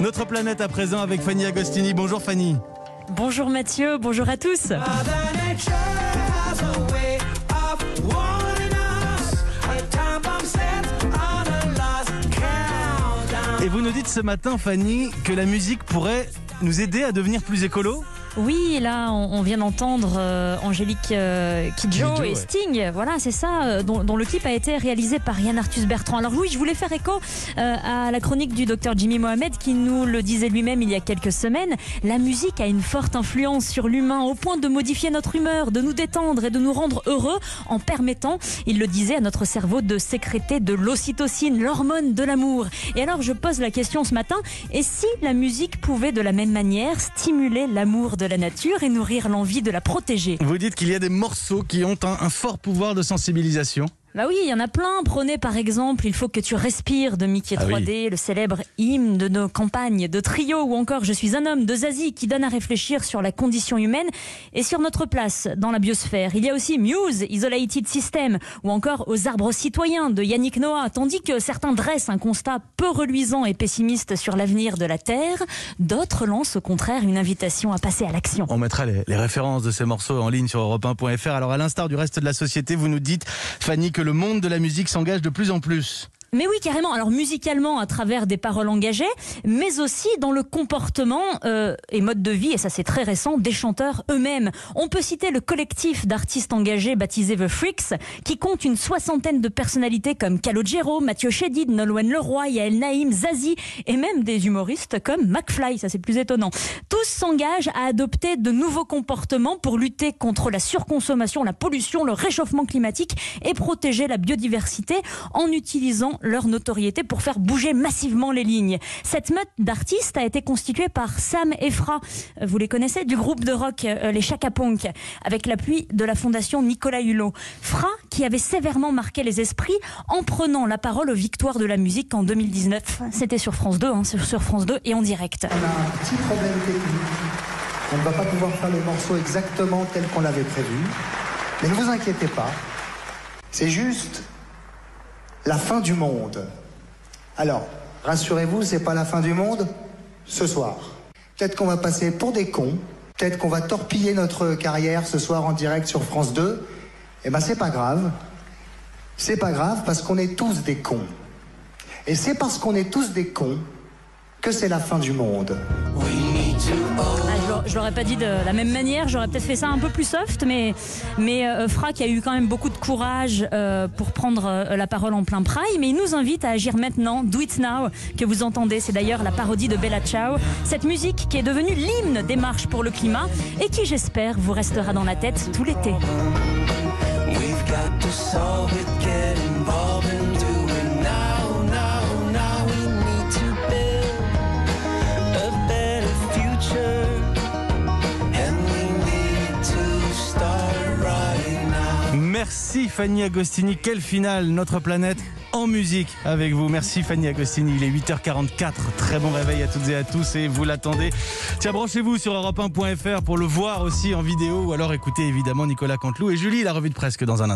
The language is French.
Notre planète à présent avec Fanny Agostini. Bonjour Fanny. Bonjour Mathieu, bonjour à tous. Et vous nous dites ce matin, Fanny, que la musique pourrait nous aider à devenir plus écolo? Oui, là, on, on vient d'entendre euh, Angélique euh, Kidjo Kidjo, et ouais. Sting. Voilà, c'est ça, euh, dont, dont le clip a été réalisé par Yann Arthus Bertrand. Alors oui, je voulais faire écho euh, à la chronique du docteur Jimmy Mohamed qui nous le disait lui-même il y a quelques semaines. La musique a une forte influence sur l'humain au point de modifier notre humeur, de nous détendre et de nous rendre heureux en permettant, il le disait, à notre cerveau de sécréter de l'ocytocine, l'hormone de l'amour. Et alors je pose la question ce matin, et si la musique pouvait de la même manière stimuler l'amour de la nature et nourrir l'envie de la protéger Vous dites qu'il y a des morceaux qui ont un, un fort pouvoir de sensibilisation. Bah oui, il y en a plein. Prenez par exemple Il faut que tu respires de Mickey Ah oui. 3D, le célèbre hymne de nos campagnes, de Trio ou encore Je suis un homme de Zazie qui donne à réfléchir sur la condition humaine et sur notre place dans la biosphère. Il y a aussi Muse, Isolated System ou encore Aux arbres citoyens de Yannick Noah. Tandis que certains dressent un constat peu reluisant et pessimiste sur l'avenir de la Terre, d'autres lancent au contraire une invitation à passer à l'action. On mettra les, les références de ces morceaux en ligne sur europe1.fr. Alors à l'instar du reste de la société, vous nous dites, Fanny, que le monde de la musique s'engage de plus en plus. Mais oui, carrément. Alors musicalement, à travers des paroles engagées, mais aussi dans le comportement euh, et mode de vie, et ça c'est très récent, des chanteurs eux-mêmes. On peut citer le collectif d'artistes engagés baptisé The Freaks, qui compte une soixantaine de personnalités comme Calogero, Mathieu Chédid, Nolwenn Leroy, Yael Naïm, Zazie, et même des humoristes comme McFly, ça c'est plus étonnant. Tous s'engagent à adopter de nouveaux comportements pour lutter contre la surconsommation, la pollution, le réchauffement climatique et protéger la biodiversité en utilisant leur notoriété pour faire bouger massivement les lignes. Cette meute d'artistes a été constituée par Sam et Fra, euh, vous les connaissez, du groupe de rock euh, les Chaka Punk, avec l'appui de la fondation Nicolas Hulot. Fra, qui avait sévèrement marqué les esprits en prenant la parole aux victoires de la musique en 2019. C'était sur France 2, hein, sur sur France 2 et en direct. On a un petit problème technique. On ne va pas pouvoir faire le morceau exactement tel qu'on l'avait prévu. Mais ne vous inquiétez pas. C'est juste la fin du monde. Alors, rassurez-vous, c'est pas la fin du monde ce soir. Peut-être qu'on va passer pour des cons. Peut-être qu'on va torpiller notre carrière ce soir en direct sur France 2. Eh ben, c'est pas grave. C'est pas grave parce qu'on est tous des cons. Et c'est parce qu'on est tous des cons que c'est la fin du monde. Ah, je je l'aurais pas dit de la même manière, j'aurais peut-être fait ça un peu plus soft, mais, mais euh, a eu quand même beaucoup de courage euh, pour prendre euh, la parole en plein prime, mais il nous invite à agir maintenant, Do It Now, que vous entendez, c'est d'ailleurs la parodie de Bella Ciao, cette musique qui est devenue l'hymne des marches pour le climat et qui j'espère vous restera dans la tête tout l'été. We've got to solve it, Merci Fanny Agostini. Quelle finale, notre planète en musique avec vous. Merci Fanny Agostini. Il est 8h44. Très bon réveil à toutes et à tous et vous l'attendez. Tiens, branchez-vous sur europe1.fr pour le voir aussi en vidéo ou alors écoutez évidemment Nicolas Canteloup et Julie, la revue de presque dans un instant.